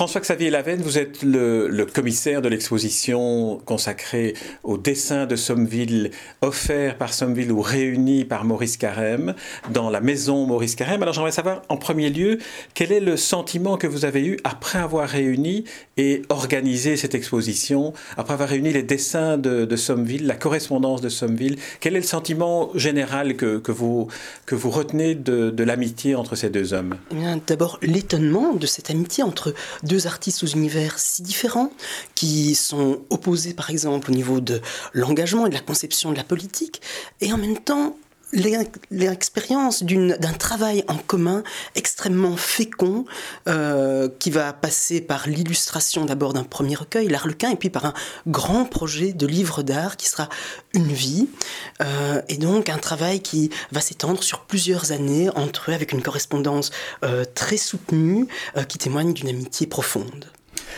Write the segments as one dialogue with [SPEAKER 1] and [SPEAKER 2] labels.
[SPEAKER 1] François-Xavier Lavenne, vous êtes le, commissaire de l'exposition consacrée au dessin de Sommeville, offert par Sommeville ou réuni par Maurice Carême dans la maison Maurice Carême. Alors j'aimerais savoir en premier lieu quel est le sentiment que vous avez eu après avoir réuni et organisé cette exposition, après avoir réuni les dessins de, Sommeville, la correspondance de Sommeville. Quel est le sentiment général que, vous, que vous retenez de, de l'amitié entre ces deux hommes?
[SPEAKER 2] Eh D'abord l'étonnement de cette amitié entre deux artistes aux univers si différents, qui sont opposés par exemple au niveau de l'engagement et de la conception de la politique, et en même temps l'expérience d'un travail en commun extrêmement fécond euh, qui va passer par l'illustration d'abord d'un premier recueil, l'Arlequin, et puis par un grand projet de livre d'art qui sera une vie, euh, et donc un travail qui va s'étendre sur plusieurs années entre eux avec une correspondance euh, très soutenue qui témoigne d'une amitié profonde.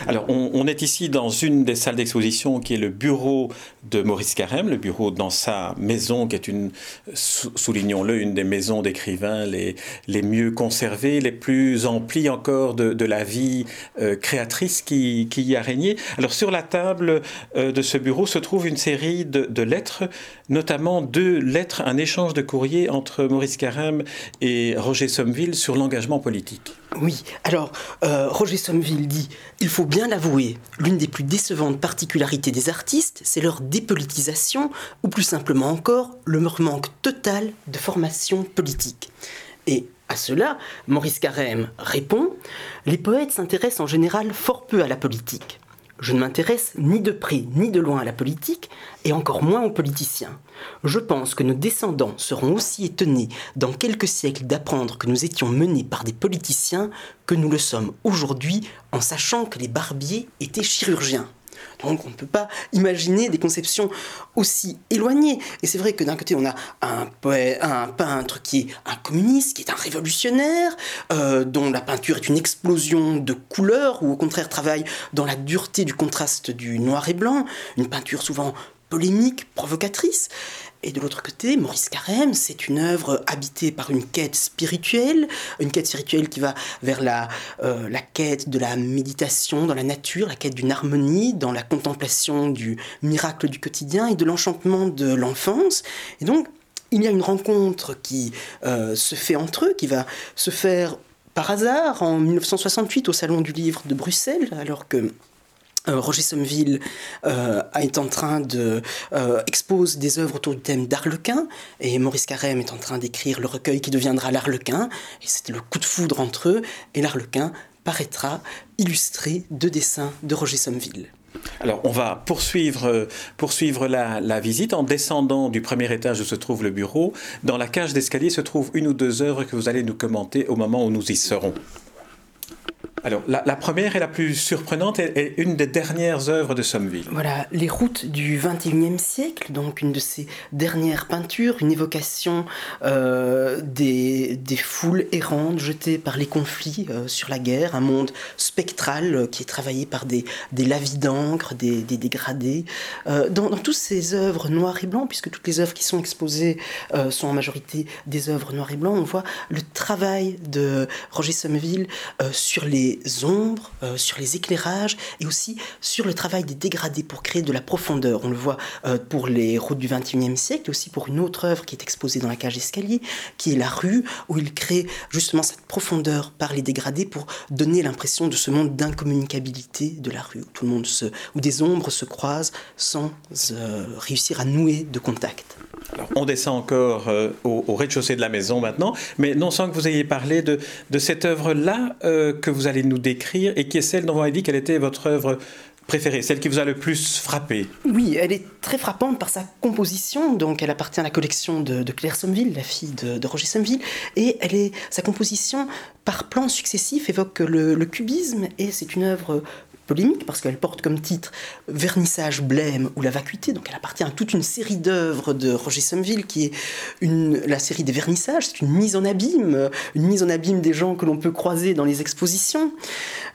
[SPEAKER 1] Alors, on, est ici dans une des salles d'exposition qui est le bureau de Maurice Carême, le bureau dans sa maison, qui est une, soulignons-le, une des maisons d'écrivains les, mieux conservées, les plus emplies encore de, la vie euh, créatrice qui, qui, y a régné. Alors, sur la table euh, de ce bureau se trouve une série de, de, lettres, notamment deux lettres, un échange de courrier entre Maurice Carême et Roger Sommeville sur l'engagement politique.
[SPEAKER 2] Oui, alors euh, Roger Sommeville dit Il faut bien l'avouer, l'une des plus décevantes particularités des artistes, c'est leur dépolitisation, ou plus simplement encore, le manque total de formation politique. Et à cela, Maurice Carême répond Les poètes s'intéressent en général fort peu à la politique. Je ne m'intéresse ni de près ni de loin à la politique, et encore moins aux politiciens. Je pense que nos descendants seront aussi étonnés dans quelques siècles d'apprendre que nous étions menés par des politiciens que nous le sommes aujourd'hui en sachant que les barbiers étaient chirurgiens. Donc on ne peut pas imaginer des conceptions aussi éloignées. Et c'est vrai que d'un côté on a un, un peintre qui est un communiste, qui est un révolutionnaire, euh, dont la peinture est une explosion de couleurs, ou au contraire travaille dans la dureté du contraste du noir et blanc, une peinture souvent polémique, provocatrice. Et de l'autre côté, Maurice Carême, c'est une œuvre habitée par une quête spirituelle, une quête spirituelle qui va vers la, euh, la quête de la méditation dans la nature, la quête d'une harmonie, dans la contemplation du miracle du quotidien et de l'enchantement de l'enfance. Et donc, il y a une rencontre qui euh, se fait entre eux, qui va se faire par hasard en 1968 au Salon du Livre de Bruxelles, alors que Roger Sommeville euh, est en train de euh, expose des œuvres autour du thème d'Arlequin et Maurice Carême est en train d'écrire le recueil qui deviendra l'Arlequin et c'était le coup de foudre entre eux et l'Arlequin paraîtra illustré de dessins de Roger Sommeville.
[SPEAKER 1] Alors, on va poursuivre, poursuivre la, la, visite en descendant du premier étage où se trouve le bureau. Dans la cage d'escalier se trouvent une ou deux œuvres que vous allez nous commenter au moment où nous y serons. Alors, la, première et la plus surprenante est, une des dernières œuvres de Sommeville.
[SPEAKER 2] Voilà, Les routes du XXIe siècle, donc une de ses dernières peintures, une évocation euh, des, des, foules errantes jetées par les conflits euh, sur la guerre, un monde spectral euh, qui est travaillé par des, des lavis d'encre, des, des, dégradés. Dans, dans, toutes ces œuvres noires et blancs, puisque toutes les œuvres qui sont exposées sont en majorité des œuvres noires et blancs, on voit le travail de Roger Sommeville sur les ombres, euh, sur les éclairages et aussi sur le travail des dégradés pour créer de la profondeur. On le voit euh, pour les routes du XXIe siècle et aussi pour une autre œuvre qui est exposée dans la cage d'escalier, qui est la rue, où il crée justement cette profondeur par les dégradés pour donner l'impression de ce monde d'incommunicabilité de la rue, où, tout le monde se, où des ombres se croisent sans euh, réussir à nouer de contact
[SPEAKER 1] on descend encore au, rez-de-chaussée de la maison maintenant, mais non sans que vous ayez parlé de, cette œuvre-là que vous allez nous décrire et qui est celle dont vous avez dit qu'elle était votre œuvre préférée, celle qui vous a le plus frappé?
[SPEAKER 2] Oui, elle est très frappante par sa composition. Donc, elle appartient à la collection de, Claire Sommeville, la fille de, Roger Sommeville, et elle est sa composition par plans successifs évoque le, le cubisme. Et c'est une œuvre parce qu'elle porte comme titre Vernissage, blême ou la vacuité. Donc elle appartient à toute une série d'œuvres de Roger Somville qui est la série des vernissages. C'est une mise en abîme, une mise en abîme des gens que l'on peut croiser dans les expositions.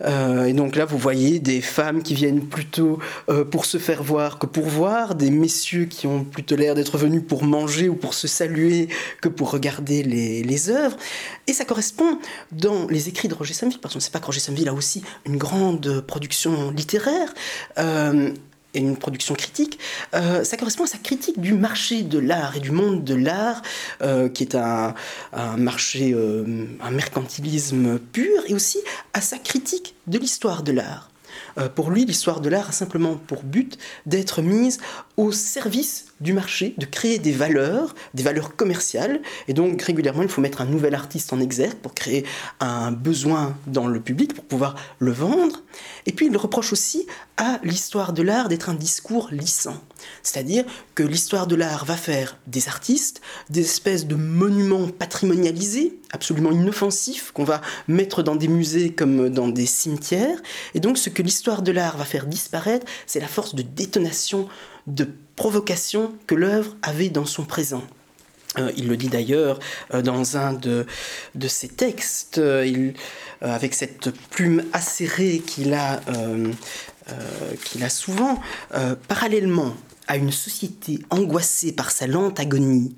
[SPEAKER 2] Euh, et donc là, vous voyez des femmes qui viennent plutôt euh, pour se faire voir que pour voir, des messieurs qui ont plutôt l'air d'être venus pour manger ou pour se saluer que pour regarder les, les œuvres. Et ça correspond dans les écrits de Roger Somville, parce qu'on ne sait pas que Roger Somville a aussi une grande production littéraire. Euh, et une production critique, euh, ça correspond à sa critique du marché de l'art et du monde de l'art, euh, qui est un, un marché, un mercantilisme pur, et aussi à sa critique de l'histoire de l'art. pour lui, l'histoire de l'art a simplement pour but d'être mise au service du marché, de créer des valeurs, des valeurs commerciales. Et donc régulièrement, il faut mettre un nouvel artiste en exergue pour créer un besoin dans le public, pour pouvoir le vendre. Et puis il reproche aussi à l'histoire de l'art d'être un discours lissant. C'est-à-dire que l'histoire de l'art va faire des artistes, des espèces de monuments patrimonialisés, absolument inoffensifs, qu'on va mettre dans des musées comme dans des cimetières. Et donc ce que l'histoire de l'art va faire disparaître, c'est la force de détonation de provocation que l'œuvre avait dans son présent. Euh, il le dit d'ailleurs euh, dans un de, de ses textes, euh, avec cette plume acérée qu'il a, qu'il a souvent, parallèlement à une société angoissée par sa lente agonie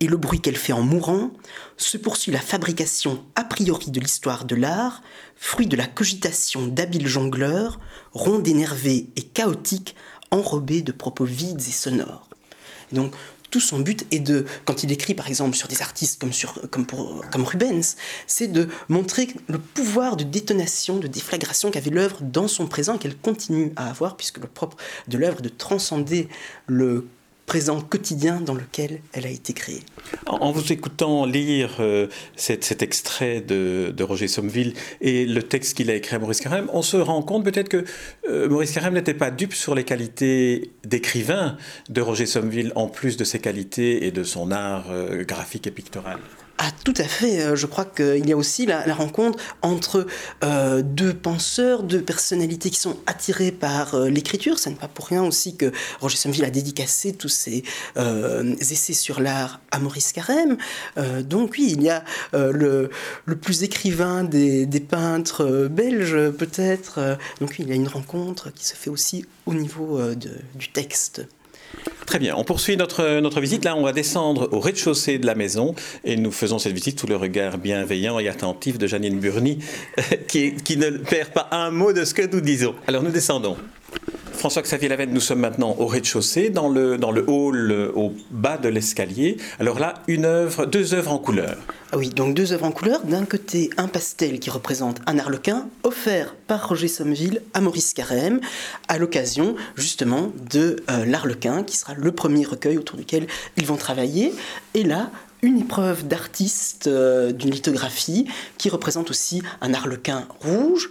[SPEAKER 2] et le bruit qu'elle fait en mourant, se poursuit la fabrication a priori de l'histoire de l'art, fruit de la cogitation d'habiles jongleurs, ronde énervée et chaotique enrobé de propos vides et sonores. donc, tout son but est de, quand il écrit par exemple sur des artistes comme, sur, comme, pour, comme Rubens, c'est de montrer le pouvoir de détonation, de déflagration qu'avait l'œuvre dans son présent qu'elle continue à avoir, puisque le propre de l'œuvre est de transcender le présent quotidien dans lequel elle a été créée.
[SPEAKER 1] En, vous écoutant lire euh, cet, extrait de, Roger Sommeville et le texte qu'il a écrit à Maurice Carême, on se rend compte peut-être que euh, Maurice Carême n'était pas dupe sur les qualités d'écrivain de Roger Sommeville, en plus de ses qualités et de son art euh, graphique et pictoral.
[SPEAKER 2] Ah, tout à fait. Euh, je crois qu'il y a aussi la, rencontre entre euh, deux penseurs, deux personnalités qui sont attirées par euh, l'écriture. Ce n'est pas pour rien aussi que Roger Somville a dédicacé tous ses essais sur l'art à Maurice Carême. donc oui, il y a le, plus écrivain des, peintres belges, peut-être. donc oui, il y a une rencontre qui se fait aussi au niveau du texte.
[SPEAKER 1] Très bien, on poursuit notre, notre visite. Là, on va descendre au rez-de-chaussée de la maison et nous faisons cette visite sous le regard bienveillant et attentif de Janine Burny, qui, qui ne perd pas un mot de ce que nous disons. Alors, nous descendons. François-Xavier Lavenne, nous sommes maintenant au rez-de-chaussée, dans le, dans le hall euh, au bas de l'escalier. Alors là, une œuvre, deux œuvres en couleur.
[SPEAKER 2] Ah oui, donc deux œuvres en couleur. D'un côté, un pastel qui représente un arlequin, offert par Roger Sommeville à Maurice Carême, à l'occasion justement de euh, l'arlequin, qui sera le premier recueil autour duquel ils vont travailler. Et là, une épreuve d'artiste euh, d'une lithographie qui représente aussi un arlequin rouge.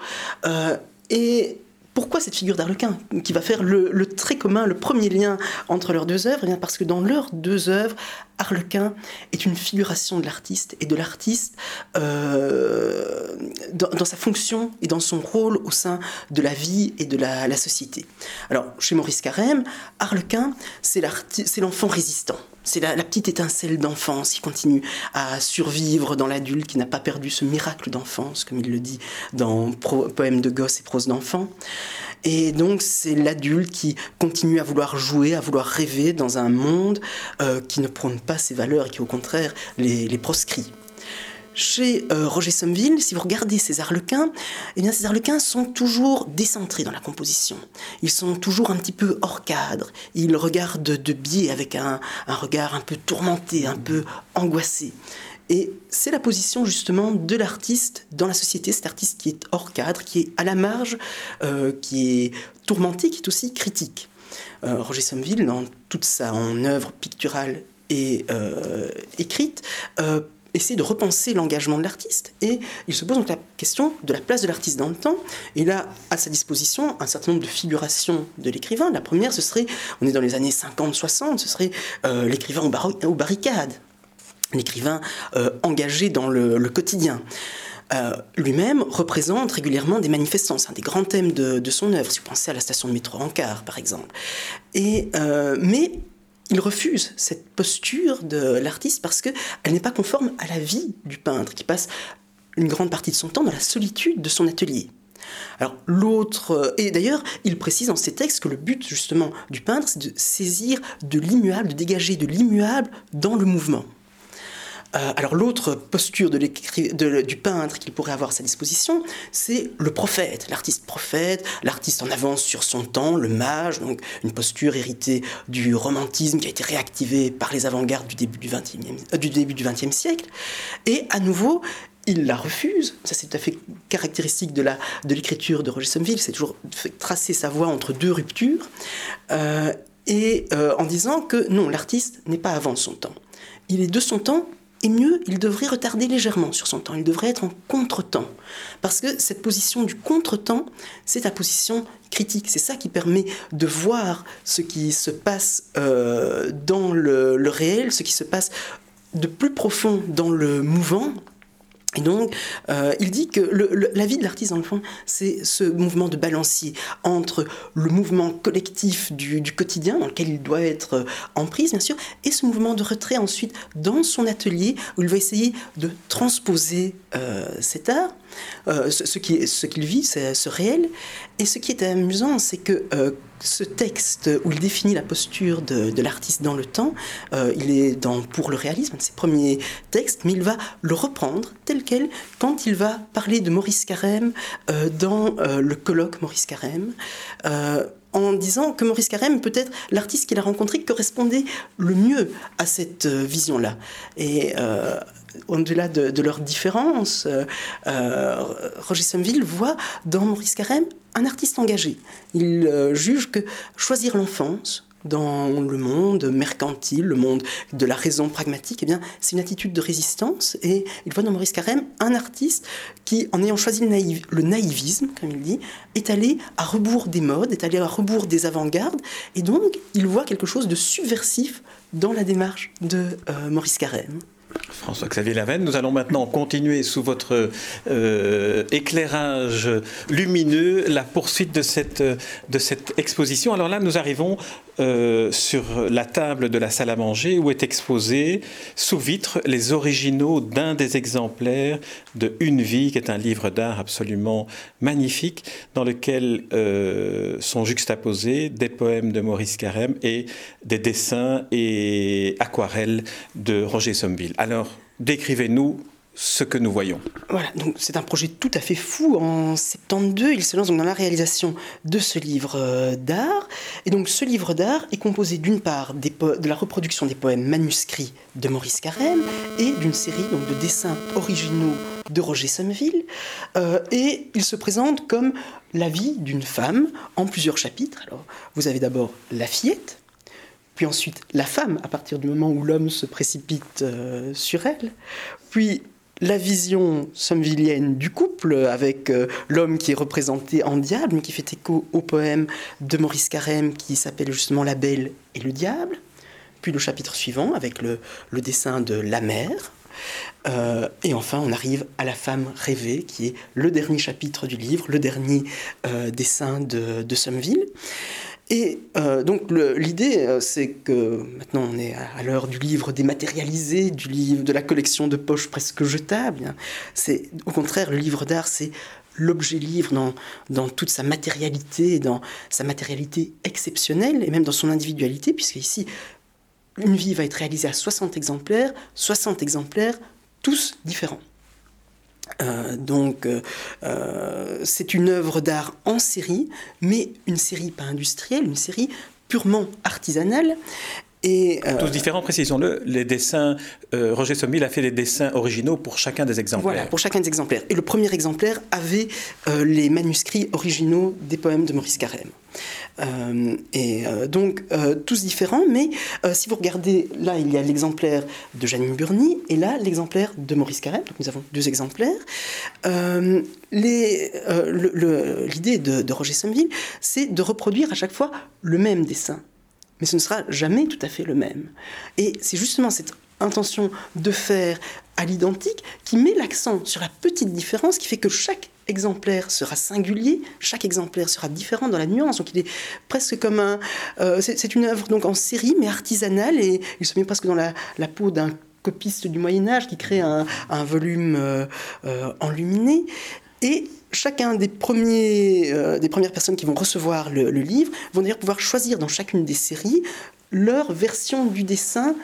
[SPEAKER 2] et pourquoi cette figure d'Arlequin qui va faire le, très commun, le premier lien entre leurs deux œuvres? Eh Parce que dans leurs deux œuvres, Arlequin est une figuration de l'artiste et de l'artiste euh, dans, sa fonction et dans son rôle au sein de la vie et de la société. Alors, chez Maurice Carême, Arlequin, c'est l'enfant résistant. C'est la, petite étincelle d'enfance qui continue à survivre dans l'adulte qui n'a pas perdu ce miracle d'enfance, comme il le dit dans Poème de gosse et prose d'enfant. Et donc c'est l'adulte qui continue à vouloir jouer, à vouloir rêver dans un monde euh, qui ne prône pas ses valeurs et qui au contraire les proscrit. Chez euh, Roger Sommeville, si vous regardez ces arlequins, eh bien ces arlequins sont toujours décentrés dans la composition. Ils sont toujours un petit peu hors cadre. Ils regardent de biais avec un, regard un peu tourmenté, un peu angoissé. Et c'est la position justement de l'artiste dans la société, cet artiste qui est hors cadre, qui est à la marge, euh, qui est tourmenté, qui est aussi critique. Euh, Roger Sommeville, dans toute sa œuvre picturale et écrite, essayer de repenser l'engagement de l'artiste. Et il se pose donc la question de la place de l'artiste dans le temps. Et là, à sa disposition, un certain nombre de figurations de l'écrivain. La première, ce serait, on est dans les années 50-60, ce serait euh, l'écrivain aux, barricades, l'écrivain euh, engagé dans le, quotidien. lui-même représente régulièrement des manifestants. C'est un des grands thèmes de, son œuvre. Si vous pensez à la station de métro Ankar, par exemple. Et, mais il refuse cette posture de l'artiste parce qu'elle n'est pas conforme à la vie du peintre qui passe une grande partie de son temps dans la solitude de son atelier. Alors l'autre, et d'ailleurs il précise dans ses textes que le but justement du peintre c'est de saisir de l'immuable, de dégager de l'immuable dans le mouvement. Euh, alors l'autre posture de du peintre qu'il pourrait avoir à sa disposition, c'est le prophète, l'artiste prophète, l'artiste en avance sur son temps, le mage, donc une posture héritée du romantisme qui a été réactivée par les avant-gardes du début du XXe euh, siècle. Et à nouveau, il la refuse. Ça, c'est tout à fait caractéristique de, l'écriture de Roger Sommerville. C'est toujours tracer sa voie entre deux ruptures. Euh, et en disant que non, l'artiste n'est pas avant son temps. Il est de son temps et mieux, il devrait retarder légèrement sur son temps, il devrait être en contre-temps. Parce que cette position du contre-temps, c'est la position critique, c'est ça qui permet de voir ce qui se passe euh, dans le, réel, ce qui se passe de plus profond dans le mouvant, et donc, euh, il dit que la vie de l'artiste, dans le fond, c'est ce mouvement de balancier entre le mouvement collectif du, quotidien, dans lequel il doit être euh, en prise, bien sûr, et ce mouvement de retrait ensuite dans son atelier, où il va essayer de transposer euh, cet art, ce, ce qu'il vit, c'est ce réel. Et ce qui est amusant, c'est que ce texte où il définit la posture de, l'artiste dans le temps, euh, il est dans Pour le réalisme, un de ses premiers textes, mais il va le reprendre tel quel quand il va parler de Maurice Carême euh, dans euh, le colloque Maurice Carême en disant que Maurice Carême, peut-être l'artiste qu'il a rencontré, correspondait le mieux à cette vision-là. Et au-delà de, leurs différences, Roger Somville voit dans Maurice Carême un artiste engagé. Il euh, juge que choisir l'enfance dans le monde mercantile, le monde de la raison pragmatique, eh bien, c'est une attitude de résistance. Et il voit dans Maurice Carême un artiste qui, en ayant choisi le, naïvisme, comme il dit, est allé à rebours des modes, est allé à rebours des avant-gardes. Et donc, il voit quelque chose de subversif dans la démarche de euh, Maurice Carême.
[SPEAKER 1] François-Xavier Lavenne, nous allons maintenant continuer sous votre euh, éclairage lumineux la poursuite de cette, exposition. Alors là, nous arrivons euh, sur la table de la salle à manger où est exposé sous vitre les originaux d'un des exemplaires de Une vie, qui est un livre d'art absolument magnifique dans lequel euh, sont juxtaposés des poèmes de Maurice Carême et des dessins et aquarelles de Roger Sommeville. Alors, décrivez-nous ce que nous voyons.
[SPEAKER 2] Voilà, donc c'est un projet tout à fait fou. En 72, il se lance donc dans la réalisation de ce livre euh, d'art. Et donc ce livre d'art est composé d'une part de la reproduction des poèmes manuscrits de Maurice Carême et d'une série donc, de dessins originaux de Roger Sommeville. Euh, et il se présente comme la vie d'une femme en plusieurs chapitres. Alors, vous avez d'abord la fillette, puis ensuite la femme, à partir du moment où l'homme se précipite euh, sur elle, puis la vision somvillienne du couple, avec euh, l'homme qui est représenté en diable, mais qui fait écho au poème de Maurice Carême qui s'appelle justement La Belle et le Diable. Puis le chapitre suivant, avec le, dessin de la mère. Euh, et enfin, on arrive à la femme rêvée, qui est le dernier chapitre du livre, le dernier dessin de, de Sommeville. Et euh, donc l'idée, euh, c'est que maintenant on est à l'heure du livre dématérialisé, du livre de la collection de poches presque jetables. Hein. C'est au contraire le livre d'art, c'est l'objet livre dans, dans toute sa matérialité, dans sa matérialité exceptionnelle et même dans son individualité, puisque ici une vie va être réalisée à 60 exemplaires, 60 exemplaires tous différents. Euh, donc, euh, euh, c'est une œuvre d'art en série, mais une série pas industrielle, une série purement artisanale.
[SPEAKER 1] Et Tous différents, précisons-le, les dessins, Roger Sommil a fait les dessins originaux pour chacun des exemplaires.
[SPEAKER 2] Voilà, pour chacun des exemplaires. Et le premier exemplaire avait les manuscrits originaux des poèmes de Maurice Carême. Euh, et euh, donc, euh, tous différents, mais si vous regardez, là, il y a l'exemplaire de Janine Burny et là, l'exemplaire de Maurice Carême. Donc, nous avons deux exemplaires. L'idée de, de, Roger Sommeville, c'est de reproduire à chaque fois le même dessin mais ce ne sera jamais tout à fait le même. Et c'est justement cette intention de faire à l'identique qui met l'accent sur la petite différence qui fait que chaque exemplaire sera singulier, chaque exemplaire sera différent dans la nuance. Donc il est presque comme un... Euh, c'est une œuvre donc en série mais artisanale et il se met presque dans la, peau d'un copiste du Moyen Âge qui crée un, volume euh, euh, enluminé. Et chacun des, premiers, des premières personnes qui vont recevoir le, livre vont d'ailleurs pouvoir choisir dans chacune des séries leur version du dessin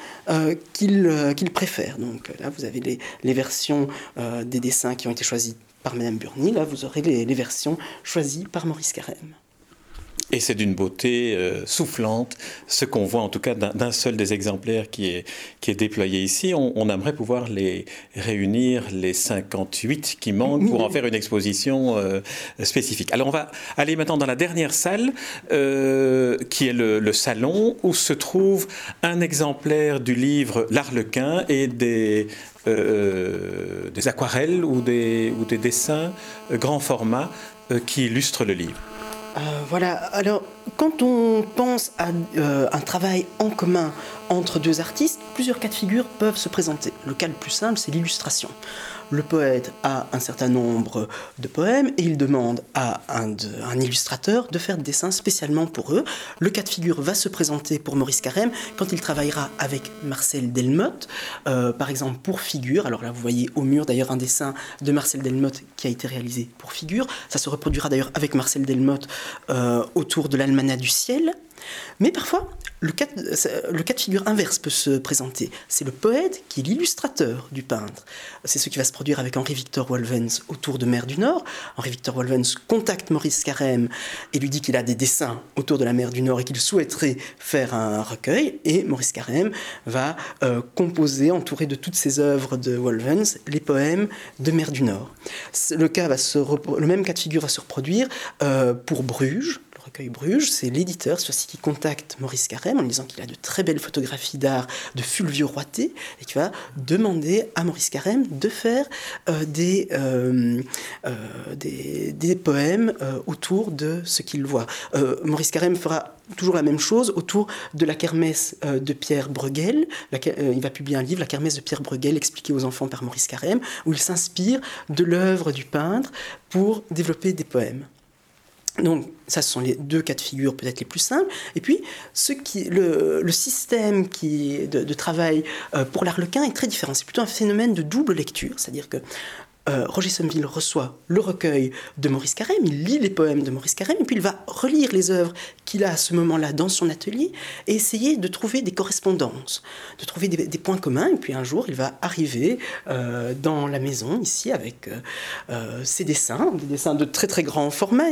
[SPEAKER 2] qu'ils préfèrent. Donc là, vous avez les, les versions des dessins qui ont été choisis par Madame Burny. Là, vous aurez les, versions choisies par Maurice Carême.
[SPEAKER 1] Et c'est d'une beauté euh, soufflante, ce qu'on voit en tout cas d'un seul des exemplaires qui est, qui est déployé ici. On, aimerait pouvoir les réunir, les 58 qui manquent, pour en faire une exposition euh, spécifique. Alors on va aller maintenant dans la dernière salle, euh, qui est le, le, salon, où se trouve un exemplaire du livre L'Arlequin et des, des aquarelles ou des, ou des dessins grand format qui illustrent le livre.
[SPEAKER 2] Voilà, alors quand on pense à un travail en commun entre deux artistes, plusieurs cas de figure peuvent se présenter. Le cas le plus simple, c'est l'illustration le poète a un certain nombre de poèmes et il demande à un, illustrateur de faire des dessins spécialement pour eux. Le cas de figure va se présenter pour Maurice Carême quand il travaillera avec Marcel Delmotte, euh, par exemple pour Figure. Alors là, vous voyez au mur d'ailleurs un dessin de Marcel Delmotte qui a été réalisé pour Figure. Ça se reproduira d'ailleurs avec Marcel Delmotte euh, autour de l'Almanach du ciel. Mais parfois, le cas, de figure inverse peut se présenter. C'est le poète qui est l'illustrateur du peintre. C'est ce qui va se produire avec Henri-Victor Wolvens autour de Mer du Nord. Henri-Victor Wolvens contacte Maurice Carême et lui dit qu'il a des dessins autour de la Mer du Nord et qu'il souhaiterait faire un recueil. Et Maurice Carême va euh, composer, entouré de toutes ses œuvres de Wolvens, les poèmes de Mer du Nord. Le même cas de figure va se reproduire euh, pour Bruges Bruges, c'est l'éditeur, ceci qui contacte Maurice Carême en disant qu'il a de très belles photographies d'art de Fulvio Roité et qui va demander à Maurice Carême de faire euh, des, euh, euh, des, poèmes autour de ce qu'il voit. Maurice Carême fera toujours la même chose autour de la kermesse de Pierre Bruegel. il va publier un livre, La kermesse de Pierre Bruegel, expliqué aux enfants par Maurice Carême, où il s'inspire de l'œuvre du peintre pour développer des poèmes. Donc, ça, ce sont les deux cas de figure peut-être les plus simples. Et puis, ce qui, le, système qui, de, travail euh, pour l'arlequin est très différent. C'est plutôt un phénomène de double lecture, c'est-à-dire que euh, Roger Somerville reçoit le recueil de Maurice Carême, il lit les poèmes de Maurice Carême, et puis il va relire les œuvres qu'il a à ce moment-là dans son atelier et essayer de trouver des correspondances, de trouver des, points communs. Et puis un jour, il va arriver euh, dans la maison, ici, avec ses dessins, des dessins de très très grand format,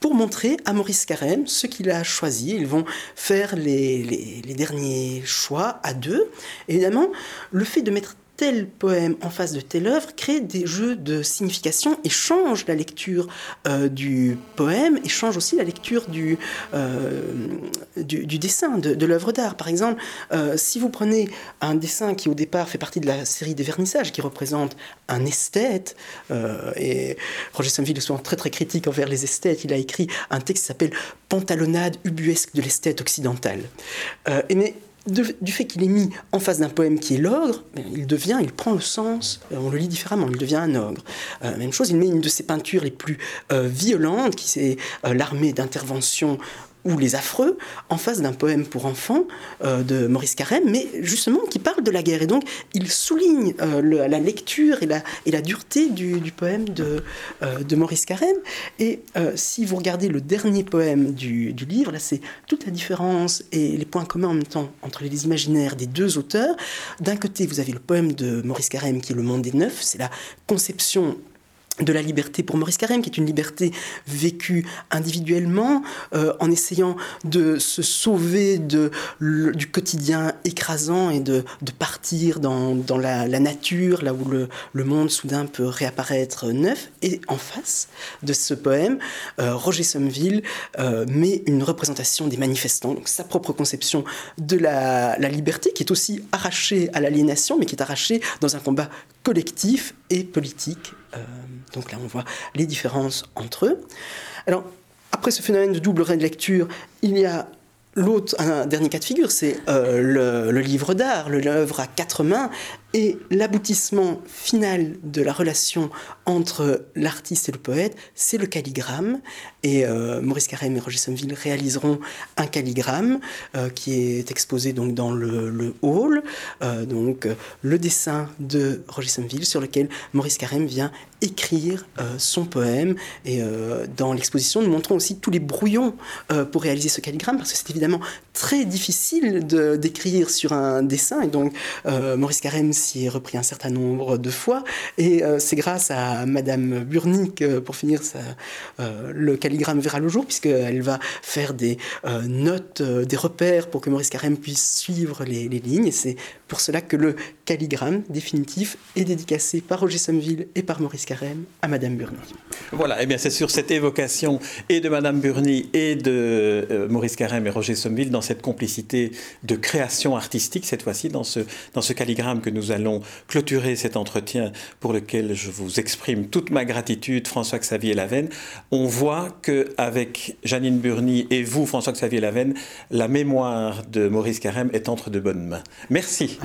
[SPEAKER 2] pour montrer à Maurice Carême ce qu'il a choisi. Ils vont faire les, derniers choix à deux. évidemment, le fait de mettre tel poème en face de telle œuvre crée des jeux de signification et change la lecture euh, du poème et change aussi la lecture du, euh, dessin, de, l'œuvre d'art. Par exemple, euh, si vous prenez un dessin qui au départ fait partie de la série des vernissages, qui représente un esthète, et Roger Somville est souvent très très critique envers les esthètes, il a écrit un texte qui s'appelle Pantalonnade ubuesque de l'esthète occidentale. et du fait qu'il est mis en face d'un poème qui est l'ogre, ben, il devient, il prend le sens, euh, on le lit différemment, il devient un ogre. Euh, même chose, il met une de ses peintures les plus euh, violentes, qui c'est l'armée d'intervention ou Les Affreux, en face d'un poème pour enfants euh, de Maurice Carême, mais justement qui parle de la guerre. Et donc, il souligne euh, la lecture et la, et la dureté du, poème de, euh, de, Maurice Carême. Et si vous regardez le dernier poème du, du livre, là, c'est toute la différence et les points communs en même temps entre les imaginaires des deux auteurs. D'un côté, vous avez le poème de Maurice Carême qui est Le Monde des Neufs, c'est la conception de la liberté pour Maurice Carême, qui est une liberté vécue individuellement, euh, en essayant de se sauver du quotidien écrasant et de, partir dans, la, nature, là où le, monde soudain peut réapparaître neuf. Et en face de ce poème, euh, Roger Somerville euh, met une représentation des manifestants, donc sa propre conception de la, la liberté, qui est aussi arrachée à l'aliénation, mais qui est arrachée dans un combat collectif et politique. Donc là, on voit les différences entre eux. Alors, après ce phénomène de double lecture, il y a l'autre, un dernier cas de figure, c'est euh, le, livre d'art, l'œuvre à quatre mains, et l'aboutissement final de la relation entre l'artiste et le poète, c'est le calligramme. Et euh, Maurice Carême et Roger Somville réaliseront un calligramme euh, qui est exposé donc dans le, hall. Euh, donc le dessin de Roger Somville sur lequel Maurice Carême vient écrire son poème. Et dans l'exposition, nous montrons aussi tous les brouillons pour réaliser ce calligramme, parce que c'est évidemment très difficile d'écrire sur un dessin. Et donc Maurice Carême s'y repris un certain nombre de fois. Et c'est grâce à Madame Burnick, pour finir, ça, le calligramme verra le jour, puisqu'elle va faire des euh, notes, euh, des repères pour que Maurice Carême puisse suivre les, lignes. Et c'est pour cela que le calligramme définitif est dédicacé par Roger Sommeville et par Maurice Carême à Madame Burny.
[SPEAKER 1] Voilà, et eh bien c'est sur cette évocation et de Madame Burny et de euh, Maurice Carême et Roger Sommeville dans cette complicité de création artistique, cette fois-ci dans ce, dans ce calligramme que nous allons clôturer cet entretien pour lequel je vous exprime toute ma gratitude, François-Xavier Lavenne. On voit qu'avec Janine Burny et vous, François-Xavier Lavenne, la mémoire de Maurice Carême est entre de bonnes mains. Merci.